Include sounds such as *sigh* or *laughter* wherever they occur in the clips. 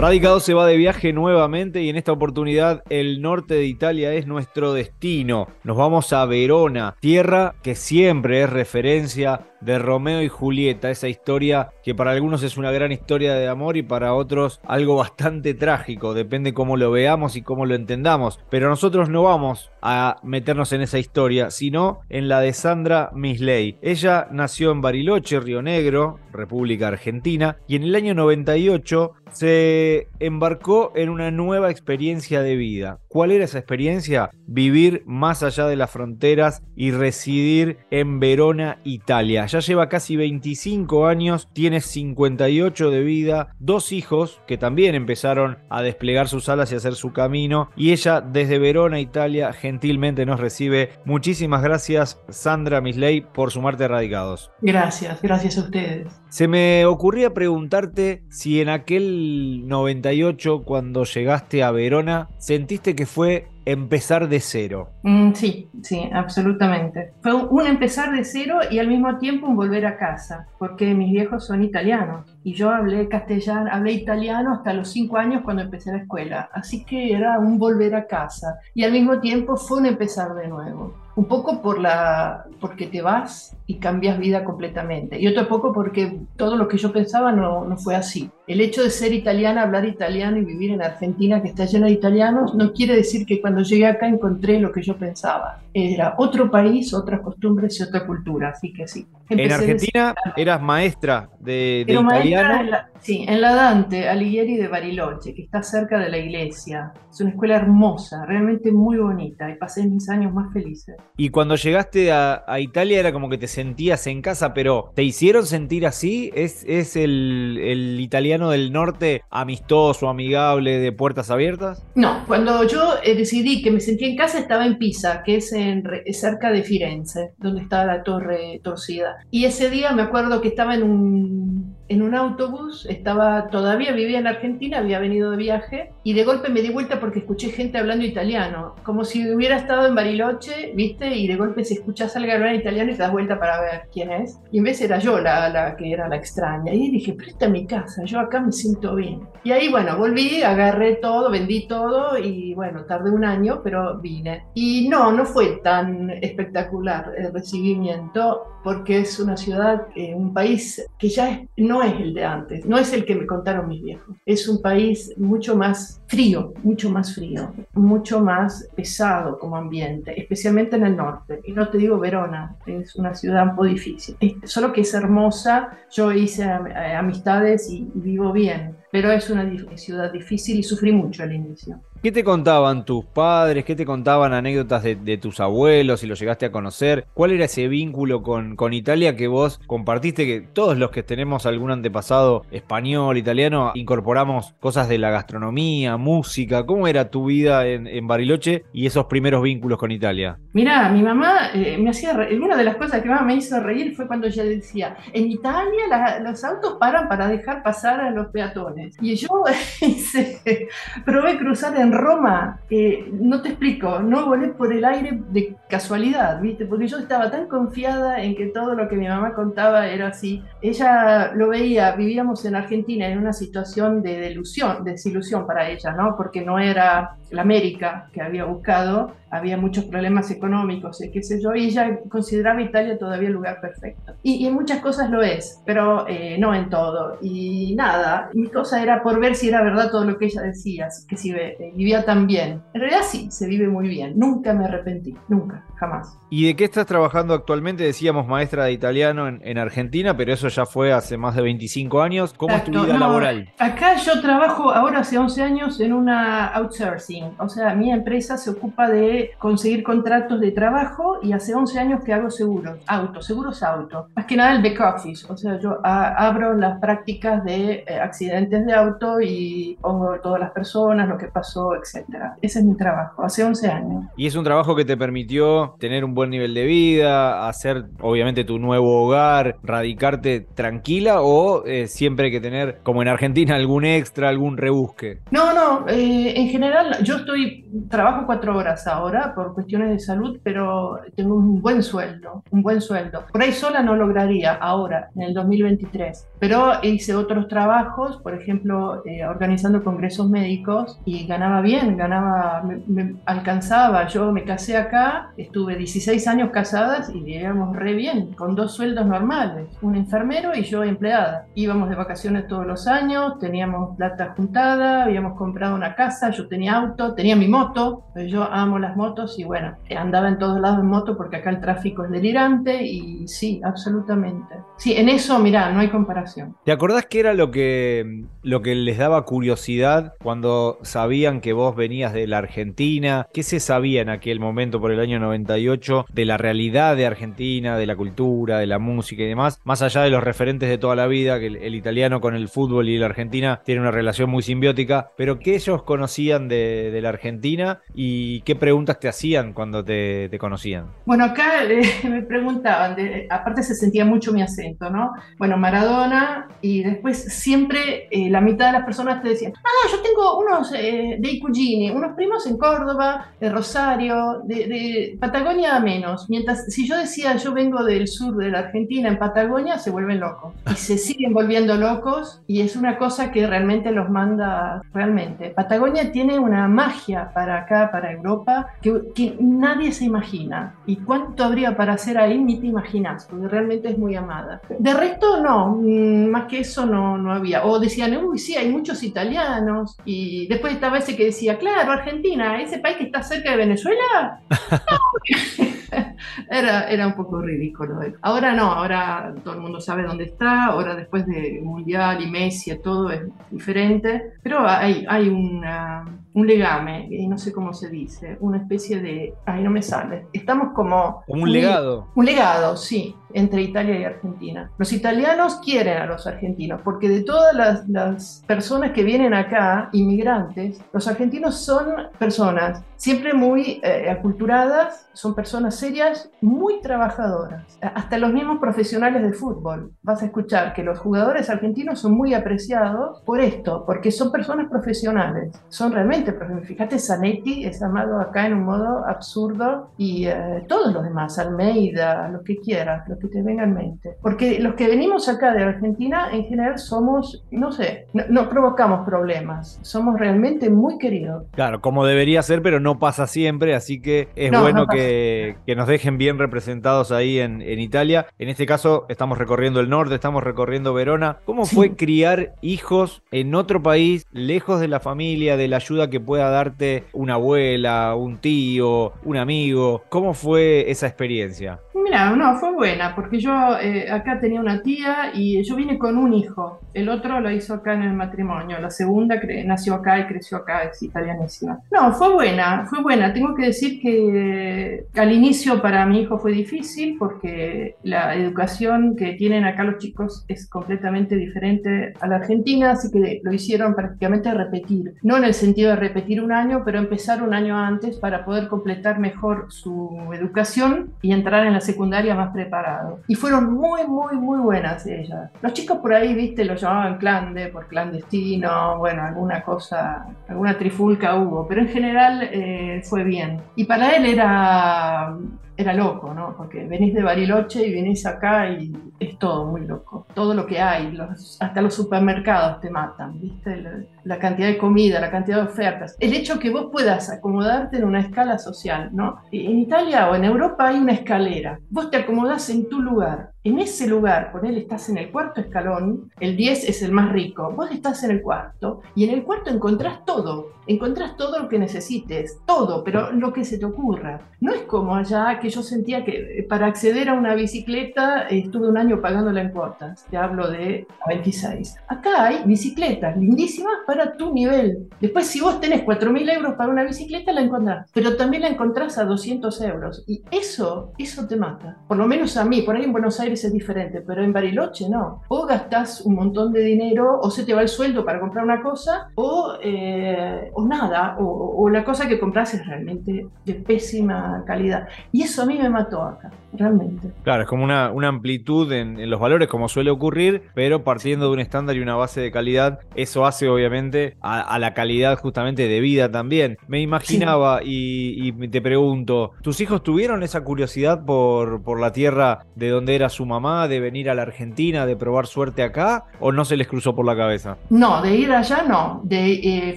Radicado se va de viaje nuevamente y en esta oportunidad el norte de Italia es nuestro destino. Nos vamos a Verona, tierra que siempre es referencia de Romeo y Julieta, esa historia que para algunos es una gran historia de amor y para otros algo bastante trágico, depende cómo lo veamos y cómo lo entendamos. Pero nosotros no vamos a meternos en esa historia, sino en la de Sandra Misley. Ella nació en Bariloche, Río Negro, República Argentina, y en el año 98 se embarcó en una nueva experiencia de vida. ¿Cuál era esa experiencia? Vivir más allá de las fronteras y residir en Verona, Italia. Ya lleva casi 25 años, tiene 58 de vida, dos hijos que también empezaron a desplegar sus alas y hacer su camino. Y ella desde Verona, Italia, gentilmente nos recibe. Muchísimas gracias, Sandra Misley, por sumarte a Radicados. Gracias, gracias a ustedes. Se me ocurría preguntarte si en aquel 98, cuando llegaste a Verona, sentiste que fue empezar de cero. Mm, sí, sí, absolutamente. Fue un empezar de cero y al mismo tiempo un volver a casa, porque mis viejos son italianos y yo hablé castellano, hablé italiano hasta los cinco años cuando empecé la escuela, así que era un volver a casa y al mismo tiempo fue un empezar de nuevo. Un poco por la, porque te vas y cambias vida completamente. Y otro poco porque todo lo que yo pensaba no, no fue así. El hecho de ser italiana, hablar italiano y vivir en Argentina que está llena de italianos, no quiere decir que cuando llegué acá encontré lo que yo pensaba. Era otro país, otras costumbres y otra cultura, así que sí. en Argentina eras maestra de, de italiano. En la, sí, en la Dante Alighieri de Bariloche, que está cerca de la iglesia. Es una escuela hermosa, realmente muy bonita, y pasé mis años más felices. Y cuando llegaste a, Italia era como que te sentías en casa, pero ¿te hicieron sentir así? ¿Es, es el, el italiano del norte amistoso, amigable, de puertas abiertas? No, cuando yo eh, decidí que me sentía en casa estaba en Pisa, que es en, cerca de Firenze, donde está la torre torcida. Y ese día me acuerdo que estaba en un, en un autobús, estaba todavía vivía en Argentina, había venido de viaje, y de golpe me di vuelta porque escuché gente hablando italiano, como si hubiera estado en Bariloche, ¿viste? Y de golpe se escucha salga hablar italiano y te das vuelta para ver quién es. Y en vez era yo la, la que era la extraña. Y dije, pero esta es mi casa, yo acá me siento bien. Y ahí, bueno, volví, agarré todo, vendí todo y bueno, tardé un año, pero vine. Y no, no fue tan espectacular el recibimiento porque es una ciudad, eh, un país que ya es, no es el de antes, no es el que me contaron mis viejos. Es un país mucho más frío, mucho más frío, mucho más pesado como ambiente, especialmente en el norte. Y no te digo Verona, es una ciudad un poco difícil. Solo que es hermosa, yo hice eh, amistades y, y vivo bien, pero es una ciudad difícil y sufrí mucho al inicio. ¿Qué te contaban tus padres? ¿Qué te contaban anécdotas de, de, tus abuelos? Si los llegaste a conocer. ¿Cuál era ese vínculo con, con, Italia que vos compartiste? Que todos los que tenemos algún antepasado español, italiano, incorporamos cosas de la gastronomía, música. ¿Cómo era tu vida en, en Bariloche y esos primeros vínculos con Italia? Mira, mi mamá eh, me hacía reír. Una de las cosas que más me hizo reír fue cuando ella decía: En Italia la, los autos paran para dejar pasar a los peatones. Y yo *laughs* probé cruzar en Roma, eh, no te explico, no volé por el aire de casualidad, ¿viste? Porque yo estaba tan confiada en que todo lo que mi mamá contaba era así. Ella lo veía, vivíamos en Argentina en una situación de delusión, desilusión para ella, ¿no? Porque no era la América que había buscado, había muchos problemas económicos qué sé yo, y ella consideraba Italia todavía el lugar perfecto. Y, y en muchas cosas lo es, pero eh, no en todo. Y nada, mi cosa era por ver si era verdad todo lo que ella decía, que si eh, vivía tan bien. En realidad sí, se vive muy bien. Nunca me arrepentí, nunca, jamás. ¿Y de qué estás trabajando actualmente? Decíamos maestra de italiano en, en Argentina, pero eso ya fue hace más de 25 años. ¿Cómo Exacto, es tu vida no, laboral? Acá yo trabajo ahora hace 11 años en una outsourcing, o sea, mi empresa se ocupa de conseguir contratos de trabajo y hace 11 años que hago seguros, auto, seguros auto. Más que nada el back office, o sea, yo a, abro las prácticas de eh, accidentes de auto y pongo todas las personas, lo que pasó, etcétera. Ese es mi trabajo, hace 11 años. Y es un trabajo que te permitió tener un buen nivel de vida, hacer obviamente tu nuevo hogar, radicarte tranquila o eh, siempre hay que tener, como en Argentina, algún extra, algún rebusque? No, no, eh, en general yo estoy, trabajo cuatro horas ahora por cuestiones de salud, pero tengo un buen sueldo, un buen sueldo. Por ahí sola no lograría ahora, en el 2023, pero hice otros trabajos, por ejemplo, ejemplo, eh, organizando congresos médicos y ganaba bien, ganaba, me, alcanzaba. Yo me casé acá, estuve 16 años casadas y vivíamos re bien, con dos sueldos normales, un enfermero y yo empleada. Íbamos de vacaciones todos los años, teníamos plata juntada, habíamos comprado una casa, yo tenía auto, tenía mi moto, pues yo amo las motos y bueno, andaba en todos lados en moto porque acá el tráfico es delirante y sí, absolutamente. Sí, en eso, mira, no hay comparación. ¿Te acordás qué era lo que, lo que les daba curiosidad cuando sabían que vos venías de la Argentina? ¿Qué se sabía en aquel momento por el año 98 de la realidad de Argentina, de la cultura, de la música y demás? Más allá de los referentes de toda la vida, que el, italiano con el fútbol y la Argentina tiene una relación muy simbiótica, pero ¿qué ellos conocían de, la Argentina y qué preguntas te hacían cuando te, conocían? Bueno, acá *laughs* me preguntaban, aparte se sentía mucho mi acento, ¿no? Bueno, Maradona y después siempre eh, la mitad de las personas te decían, ah, yo tengo unos eh, de Icugini, unos primos en Córdoba, de Rosario, de, Patagonia menos. Mientras si yo decía yo vengo del sur de la Argentina, en Patagonia, se vuelven locos. Y se *laughs* siguen volviendo locos y es una cosa que realmente los manda, realmente. Patagonia tiene una magia para acá, para Europa, que, que nadie se imagina. ¿Y cuánto habría para hacer ahí? Ni te imaginas, porque realmente es muy amada. De resto, no, mm, más que eso no, no había. O decían, uy, sí, hay muchos italianos. Y después estaba ese que decía, claro, Argentina, ese país que está cerca de Venezuela. *laughs* *laughs* era, era un poco ridículo. Ahora no, ahora todo el mundo sabe dónde está, ahora después de Mundial y Messi, todo es diferente, pero hay, hay una, un legame, no sé cómo se dice, una especie de... Ay, no me sale. Estamos como... Como un legado. Un legado, sí entre Italia y Argentina. Los italianos quieren a los argentinos porque de todas las, personas que vienen acá, inmigrantes, los argentinos son personas siempre muy eh, aculturadas, son personas serias, muy trabajadoras. Hasta los mismos profesionales de fútbol. Vas a escuchar que los jugadores argentinos son muy apreciados por esto, porque son personas profesionales, son realmente profesionales. Fíjate, Zanetti es amado acá en un modo absurdo y eh, todos los demás, Almeida, lo que quieras, que te venga en mente. Porque los que venimos acá de Argentina, en general somos, no sé, no, provocamos problemas, somos realmente muy queridos. Claro, como debería ser, pero no pasa siempre, así que es bueno que, que, nos dejen bien representados ahí en, en, Italia. En este caso, estamos recorriendo el norte, estamos recorriendo Verona. ¿Cómo fue criar hijos en otro país, lejos de la familia, de la ayuda que pueda darte una abuela, un tío, un amigo? ¿Cómo fue esa experiencia? Mira, no, fue buena, porque yo eh, acá tenía una tía y yo vine con un hijo. El otro lo hizo acá en el matrimonio. La segunda nació acá y creció acá, es italianísima. No, fue buena, fue buena. Tengo que decir que al inicio para mi hijo fue difícil porque la educación que tienen acá los chicos es completamente diferente a la Argentina, así que lo hicieron prácticamente repetir. No en el sentido de repetir un año, pero empezar un año antes para poder completar mejor su educación y entrar en la secundaria secundaria más preparado Y fueron muy, muy, muy buenas ellas. Los chicos por ahí, viste, lo llamaban clande, por clandestino, bueno, alguna cosa, alguna trifulca hubo, pero en general eh, fue bien. Y para él era era loco, ¿no? Porque venís de Bariloche y venís acá y es todo muy loco. Todo lo que hay, hasta los supermercados te matan, ¿viste? La, cantidad de comida, la cantidad de ofertas. El hecho que vos puedas acomodarte en una escala social, ¿no? En Italia o en Europa hay una escalera. Vos te acomodás en tu lugar en ese lugar, con él estás en el cuarto escalón, el 10 es el más rico, vos estás en el cuarto y en el cuarto encontrás todo, encontrás todo lo que necesites, todo, pero lo que se te ocurra. No es como allá que yo sentía que eh, para acceder a una bicicleta estuve un año pagándola en cuotas, te hablo de 26. Acá hay bicicletas lindísimas para tu nivel. Después si vos tenés 4.000 euros para una bicicleta la encontrás, pero también la encontrás a 200 euros y eso, eso te mata. Por lo menos a mí, por ahí en Buenos Aires es diferente, pero en Bariloche no. O gastas un montón de dinero, o se te va el sueldo para comprar una cosa, o, eh, o nada, o, la cosa que compras es realmente de pésima calidad. Y eso a mí me mató acá, realmente. Claro, es como una, una amplitud en, en los valores, como suele ocurrir, pero partiendo de un estándar y una base de calidad, eso hace obviamente obviamente a, la calidad justamente de vida también. Me imaginaba y, te pregunto, ¿tus hijos tuvieron esa curiosidad por, por la tierra de donde era su mamá, de venir a la Argentina, de probar suerte acá, o no se les cruzó por la cabeza? No, de ir allá no, de, eh,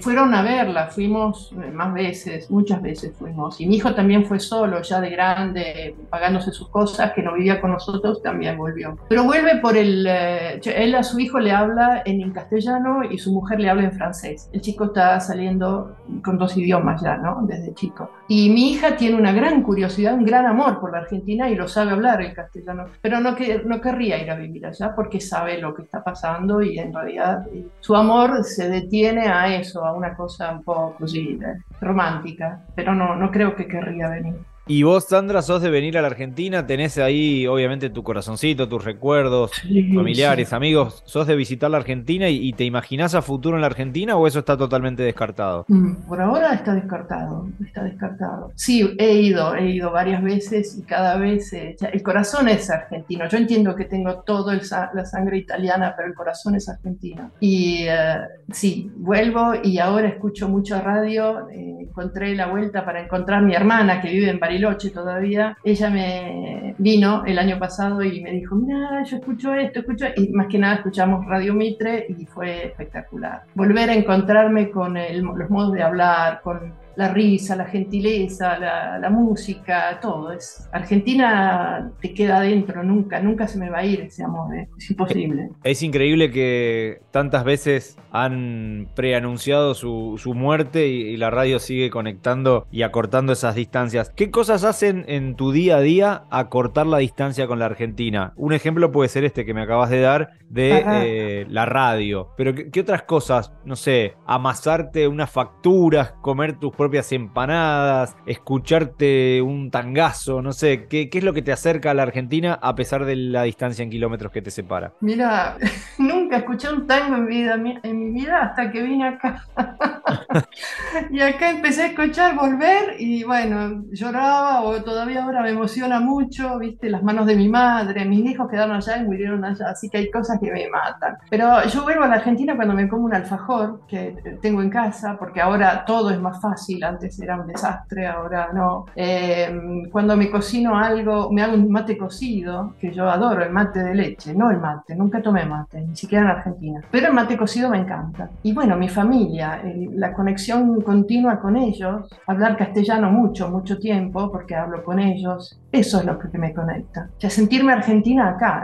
fueron a verla, fuimos eh, más veces, muchas veces fuimos, y mi hijo también fue solo, ya de grande, pagándose sus cosas, que no vivía con nosotros, también volvió. Pero vuelve por el, eh, él a su hijo le habla en, castellano y su mujer le habla en francés. El chico está saliendo con dos idiomas ya, ¿no? Desde chico. Y mi hija tiene una gran curiosidad, un gran amor por la Argentina y lo sabe hablar el castellano, pero no, que, no querría ir a vivir allá porque sabe lo que está pasando y en realidad su amor se detiene a eso, a una cosa un poco así, eh, romántica, pero no, no creo que querría venir. Y vos, Sandra, sos de venir a la Argentina, tenés ahí obviamente tu corazoncito, tus recuerdos familiares, amigos, sos de visitar la Argentina y, te imaginás a futuro en la Argentina o eso está totalmente descartado? Mm, por ahora está descartado, está descartado. Sí, he ido, he ido varias veces y cada vez eh, el corazón es argentino. Yo entiendo que tengo toda la sangre italiana, pero el corazón es argentino. Y eh, sí, vuelvo y ahora escucho mucho radio. Eh, encontré la vuelta para encontrar a mi hermana que vive en Bariloche todavía. Ella me vino el año pasado y me dijo, mira, yo escucho esto, escucho... Y más que nada escuchamos Radio Mitre y fue espectacular. Volver a encontrarme con los modos de hablar, con la risa, la gentileza, la, música, todo. Es, Argentina te queda adentro, nunca, nunca se me va a ir ese amor, ¿eh? es imposible. Es increíble que tantas veces han preanunciado su, su muerte y, la radio sigue conectando y acortando esas distancias. ¿Qué cosas hacen en tu día a día a cortar la distancia con la Argentina? Un ejemplo puede ser este que me acabas de dar de eh, la radio, pero ¿qué, ¿qué, otras cosas? No sé, amasarte unas facturas, comer tus propias empanadas, escucharte un tangazo, no sé, ¿qué, ¿qué, es lo que te acerca a la Argentina a pesar de la distancia en kilómetros que te separa? Mira, *laughs* nunca escuché un tango en, vida, en mi vida hasta que vine acá. *laughs* y acá empecé a escuchar, volver y bueno, lloraba o todavía ahora me emociona mucho, viste, las manos de mi madre, mis hijos quedaron allá y murieron allá, así que hay cosas que me matan. Pero yo vuelvo a la Argentina cuando me como un alfajor que tengo en casa, porque ahora todo es más fácil antes era un desastre, ahora no. Em, cuando me cocino algo, me hago un mate cocido, que yo adoro, el mate de leche, no el mate, nunca tomé mate, ni siquiera en Argentina, pero el mate cocido me encanta. Y bueno, mi familia, la conexión continua con ellos, hablar castellano mucho, mucho tiempo, porque hablo con ellos, eso es lo que me conecta. O sea, sentirme argentina acá.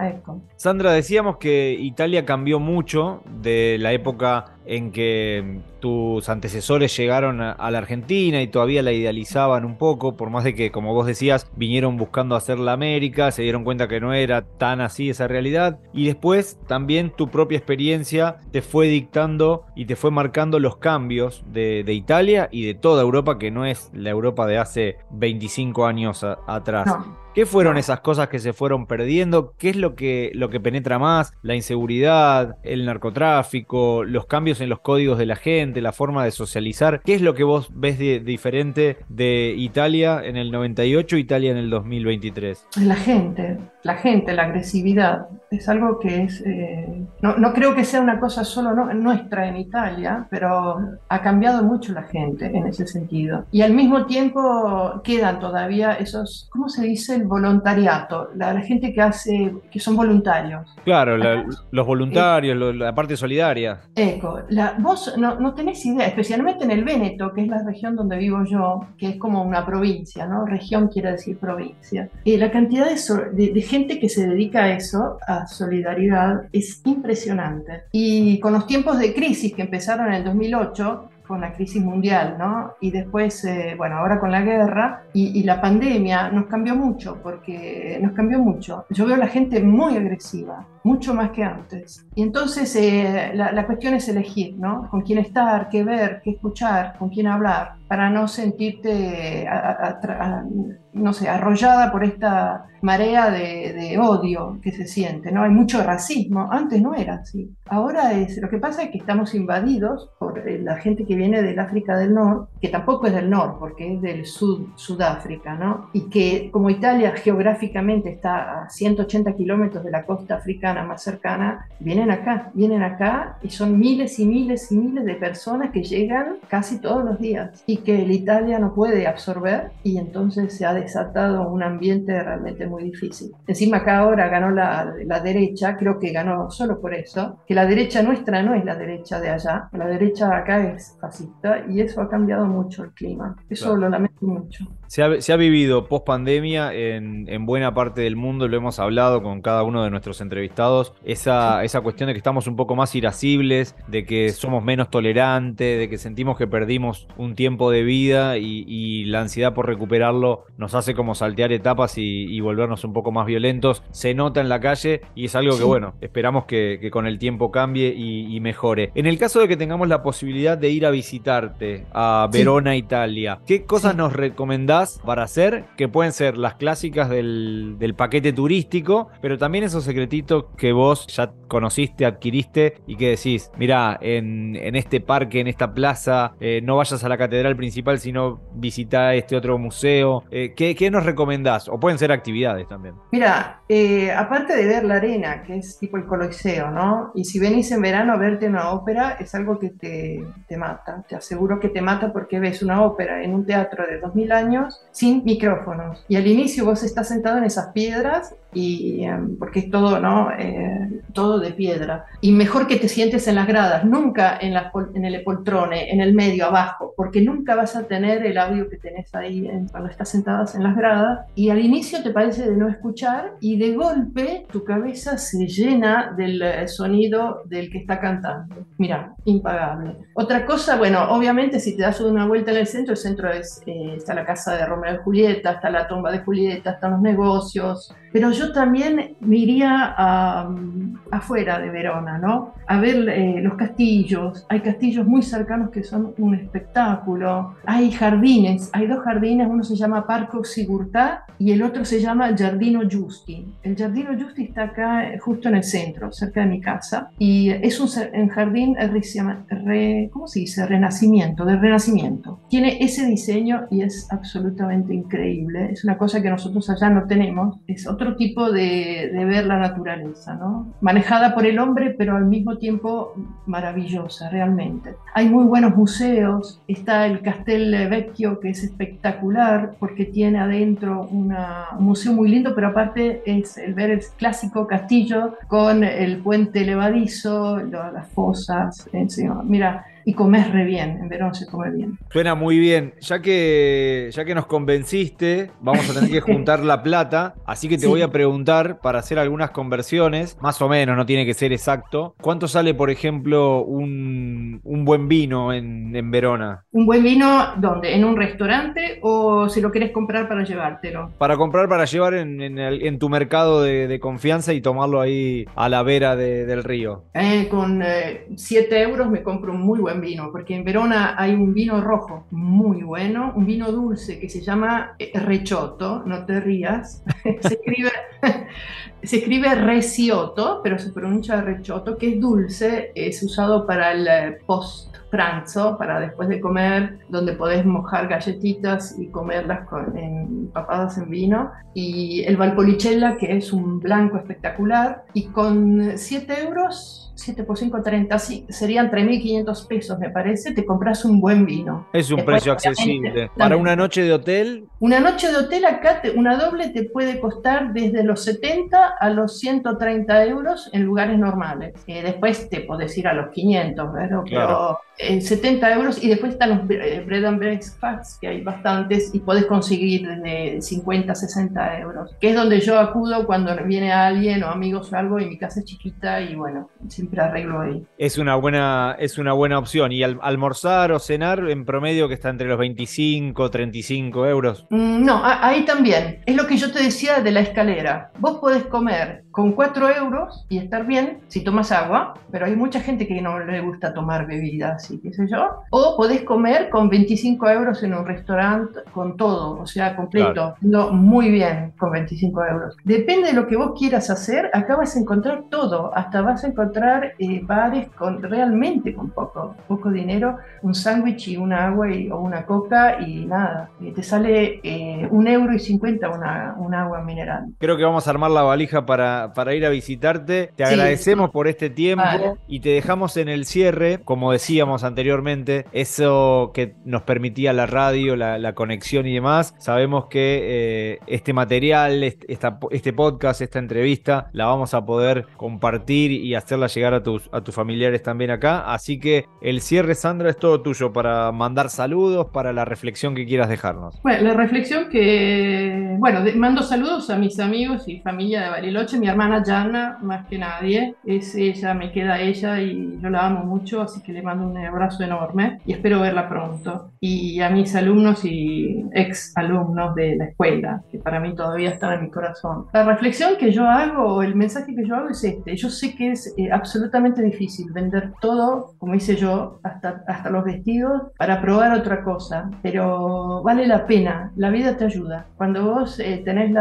Sandra, decíamos que Italia cambió mucho de la época en que tus antecesores llegaron a, la Argentina y todavía la idealizaban un poco, por más de que, como vos decías, vinieron buscando hacer la América, se dieron cuenta que no era tan así esa realidad, y después también tu propia experiencia te fue dictando y te fue marcando los cambios de, Italia y de toda Europa, que no es la Europa de hace 25 años atrás. ¿Qué fueron esas cosas que se fueron perdiendo? ¿Qué es lo que, lo que penetra más? La inseguridad, el narcotráfico, los cambios en los códigos de la gente, la forma de socializar. ¿Qué es lo que vos ves diferente de Italia en el 98 Italia en el 2023? La gente, la gente, la agresividad. Es algo que es... Eh, no, no, creo que sea una cosa solo nuestra en Italia, pero ha cambiado mucho la gente en ese sentido. Y al mismo tiempo quedan todavía esos, ¿cómo se dice? El voluntariado, la, gente que hace, que son voluntarios. Claro, los voluntarios, la parte solidaria. Eco, la, vos no, no, tenés idea, especialmente en el Véneto, que es la región donde vivo yo, que es como una provincia, ¿no? Región quiere decir provincia. Eh, la cantidad de, de, gente que se dedica a eso, a solidaridad, es impresionante. Y con los tiempos de crisis que empezaron en el 2008, con la crisis mundial, ¿no? Y después, eh, bueno, ahora con la guerra y, la pandemia nos cambió mucho, porque nos cambió mucho. Yo veo a la gente muy agresiva, mucho más que antes. Y entonces eh, la, la, cuestión es elegir, ¿no? Con quién estar, qué ver, qué escuchar, con quién hablar. Para no sentirte, no sé, arrollada por esta marea de, odio que se siente, ¿no? Hay mucho racismo, antes no era así. Ahora es, lo que pasa es que estamos invadidos por eh, la gente que viene del África del Norte, que tampoco es del norte, porque es del sur, Sudáfrica, ¿no? Y que como Italia geográficamente está a 180 kilómetros de la costa africana más cercana, vienen acá, vienen acá y son miles y miles y miles de personas que llegan casi todos los días que el Italia no puede absorber y entonces se ha desatado un ambiente realmente muy difícil. Encima acá ahora ganó la, la derecha, creo que ganó solo por eso, que la derecha nuestra no es la derecha de allá, la derecha acá es fascista y eso ha cambiado mucho el clima. Eso lo lamento mucho. Se ha, vivido post pandemia en, en, buena parte del mundo, lo hemos hablado con cada uno de nuestros entrevistados, esa, esa cuestión de que estamos un poco más irascibles, de que somos menos tolerantes, de que sentimos que perdimos un tiempo de vida y, la ansiedad por recuperarlo nos hace como saltear etapas y, volvernos un poco más violentos. Se nota en la calle y es algo que, bueno, esperamos que, con el tiempo cambie y, mejore. En el caso de que tengamos la posibilidad de ir a visitarte a Verona, Italia, ¿qué cosas nos recomendás? Para hacer, que pueden ser las clásicas del, paquete turístico, pero también esos secretitos que vos ya conociste, adquiriste y que decís, mira, en, este parque, en esta plaza, eh, no vayas a la catedral principal, sino visita este otro museo. Eh, ¿qué, nos recomendás? O pueden ser actividades también. Mira, eh, aparte de ver la arena, que es tipo el coliseo, ¿no? Y si venís en verano a verte una ópera, es algo que te, te mata. Te aseguro que te mata porque ves una ópera en un teatro de 2000 años sin micrófonos. Y al inicio vos estás sentado en esas piedras y em, porque es todo, ¿no? Eh, todo de piedra. Y mejor que te sientes en las gradas, nunca en, la, en el poltrone, en el medio, abajo, porque nunca vas a tener el audio que tenés ahí cuando estás sentadas en las gradas. Y al inicio te parece de no escuchar y de golpe tu cabeza se llena del eh, sonido del que está cantando. Mira, impagable. Otra cosa, bueno, obviamente si te das una vuelta en el centro, el centro es, eh, está la casa de Romeo y Julieta, está la tumba de Julieta, están los negocios, pero yo también me iría afuera de Verona, ¿no? A ver eh, los castillos. Hay castillos muy cercanos que son un espectáculo. Hay jardines, hay dos jardines, uno se llama Parco Sigurtà y el otro se llama Giardino Giusti. El Giardino Giusti está acá eh, justo en el centro, cerca de mi casa, y es un, jardín, re, ¿cómo se dice? Renacimiento, del Renacimiento. Tiene ese diseño y es absolutamente increíble. Es una cosa que nosotros allá no tenemos. Es tipo de, ver la naturaleza, ¿no? Manejada por el hombre, pero al mismo tiempo maravillosa, realmente. Hay muy buenos museos, está el Castel Vecchio, que es espectacular, porque tiene adentro un museo muy lindo, pero aparte es el ver el clásico castillo con el puente levadizo, las fosas, encima. Mira, y comes re bien, en Verón se come bien. Suena muy bien. Ya que, ya que nos convenciste, vamos a tener que *laughs* juntar la plata, así que te voy a preguntar para hacer algunas conversiones, más o menos, no tiene que ser exacto. ¿Cuánto sale, por ejemplo, un, buen vino en, Verona? ¿Un buen vino dónde? ¿En un restaurante o si lo quieres comprar para llevártelo? Para comprar, para llevar en, tu mercado de, confianza y tomarlo ahí a la vera del río. Eh, con 7 eh, euros me compro un muy buen vino, porque en Verona hay un vino rojo muy bueno, un vino dulce que se llama eh, Recioto, no te rías, *laughs* se escribe, *laughs* se escribe Recioto, pero se pronuncia Recioto, que es dulce, es usado para el eh, post pranzo, para después de comer, donde podés mojar galletitas y comerlas con, empapadas en vino. Y el Valpolicella, que es un blanco espectacular, y con 7 euros 7 por 5, 30, sí, serían 3.500 pesos, me parece, te compras un buen vino. Es un precio accesible. Para una noche de hotel. Una noche de hotel acá, una doble te puede costar desde los 70 a los 130 euros en lugares normales. Eh, después te podés ir a los 500, ¿verdad? Pero 70 eh, euros y después están los eh, bread and breakfasts, que hay bastantes, y podés conseguir de 50 60 euros, que es donde yo acudo cuando viene alguien o amigos o algo y mi casa es chiquita y bueno, siempre arreglo ahí. Es una buena, es una buena opción. ¿Y al, almorzar o cenar en promedio que está entre los 25, 35 euros? Mm, no, ahí también. Es lo que yo te decía de la escalera. Vos podés comer con 4 euros y estar bien si tomas agua, pero hay mucha gente que no le gusta tomar bebidas y qué sé yo. O podés comer con 25 euros en un restaurante con todo, o sea, completo. No, muy bien con 25 euros. Depende de lo que vos quieras hacer, acá vas a encontrar todo. Hasta vas a encontrar eh, bares con realmente con poco, poco dinero, un sándwich y una agua y, o una coca y nada. Y te sale eh, un euro y cincuenta una, agua mineral. Creo que vamos a armar la valija para, para ir a visitarte. Te agradecemos por este tiempo y te dejamos en el cierre, como decíamos anteriormente, eso que nos permitía la radio, la, conexión y demás. Sabemos que eh, este material, este podcast, esta entrevista, la vamos a poder compartir y hacerla llegar a tus, a tus familiares también acá. Así que el cierre, Sandra, es todo tuyo para mandar saludos, para la reflexión que quieras dejarnos. Bueno, la reflexión que, bueno, mando saludos a mis amigos y familia de Bariloche, mi hermana Jana, más que nadie, es ella, me queda ella y yo la amo mucho, así que le mando un abrazo enorme y espero verla pronto. Y a mis alumnos y ex alumnos de la escuela, que para mí todavía están en mi corazón. La reflexión que yo hago, el mensaje que yo hago es este, yo sé que es eh, absolutamente difícil vender todo, como hice yo, hasta, hasta los vestidos, para probar otra cosa, pero vale la pena, la vida te ayuda. Cuando vos eh, tenés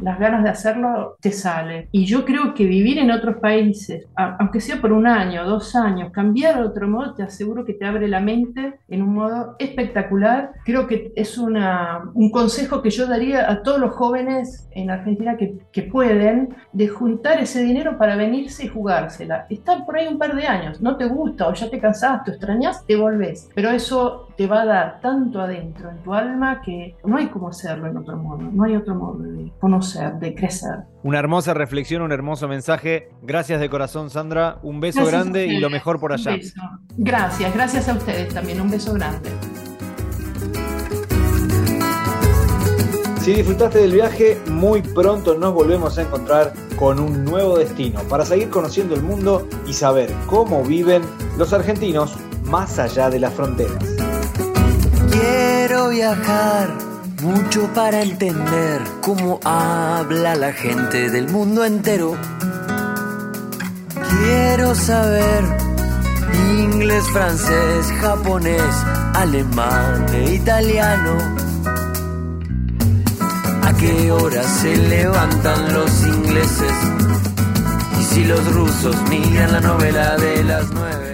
las ganas de hacerlo, te sale. Y yo creo que vivir en otros países, aunque sea por un año, dos años, cambiar a otro modo, te aseguro que te abre la mente en un modo espectacular. Creo que es una, un consejo que yo daría a todos los jóvenes en Argentina que, que pueden, de juntar ese dinero para venirse y jugársela. Estar por ahí un par de años, no te gusta o ya te cansaste o extrañas, te volvés. Pero eso te va a dar tanto adentro en tu alma que no hay como hacerlo en otro modo, no hay otro modo de conocer, de crecer. Una hermosa reflexión, un hermoso mensaje. Gracias de corazón, Sandra. Un beso grande y lo mejor por allá. Gracias, gracias a ustedes también. Un beso grande. Si disfrutaste del viaje, muy pronto nos volvemos a encontrar con un nuevo destino para seguir conociendo el mundo y saber cómo viven los argentinos más allá de las fronteras. Quiero viajar mucho para entender cómo habla la gente del mundo entero. Quiero saber inglés, francés, japonés, alemán e italiano qué hora se levantan los ingleses y si los rusos miran la novela de las nueve.